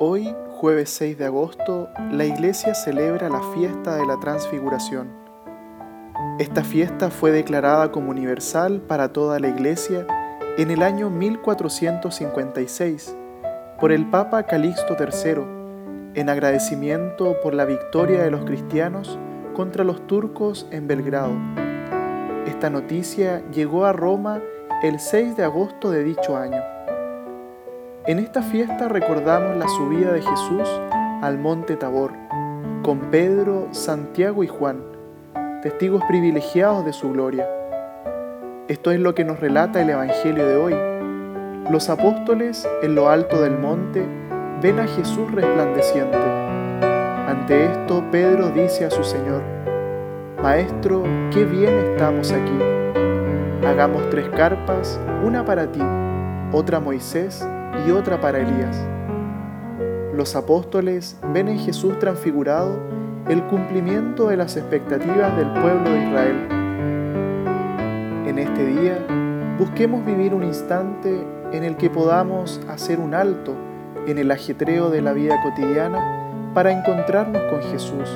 Hoy, jueves 6 de agosto, la iglesia celebra la fiesta de la transfiguración. Esta fiesta fue declarada como universal para toda la iglesia en el año 1456 por el Papa Calixto III en agradecimiento por la victoria de los cristianos contra los turcos en Belgrado. Esta noticia llegó a Roma el 6 de agosto de dicho año. En esta fiesta recordamos la subida de Jesús al monte Tabor, con Pedro, Santiago y Juan, testigos privilegiados de su gloria. Esto es lo que nos relata el Evangelio de hoy. Los apóstoles, en lo alto del monte, ven a Jesús resplandeciente. Ante esto, Pedro dice a su Señor, Maestro, qué bien estamos aquí. Hagamos tres carpas, una para ti, otra Moisés y otra para Elías. Los apóstoles ven en Jesús transfigurado el cumplimiento de las expectativas del pueblo de Israel. En este día, busquemos vivir un instante en el que podamos hacer un alto en el ajetreo de la vida cotidiana para encontrarnos con Jesús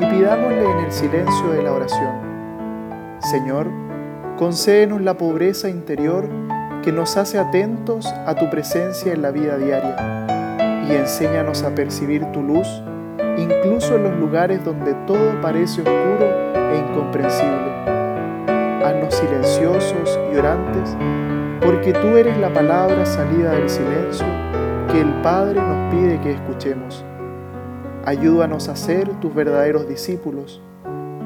y pidámosle en el silencio de la oración. Señor, concédenos la pobreza interior que nos hace atentos a tu presencia en la vida diaria y enséñanos a percibir tu luz incluso en los lugares donde todo parece oscuro e incomprensible. Haznos silenciosos y orantes porque tú eres la palabra salida del silencio que el Padre nos pide que escuchemos. Ayúdanos a ser tus verdaderos discípulos,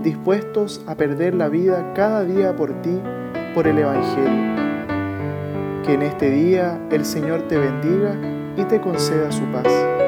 dispuestos a perder la vida cada día por ti, por el Evangelio que en este día el Señor te bendiga y te conceda su paz.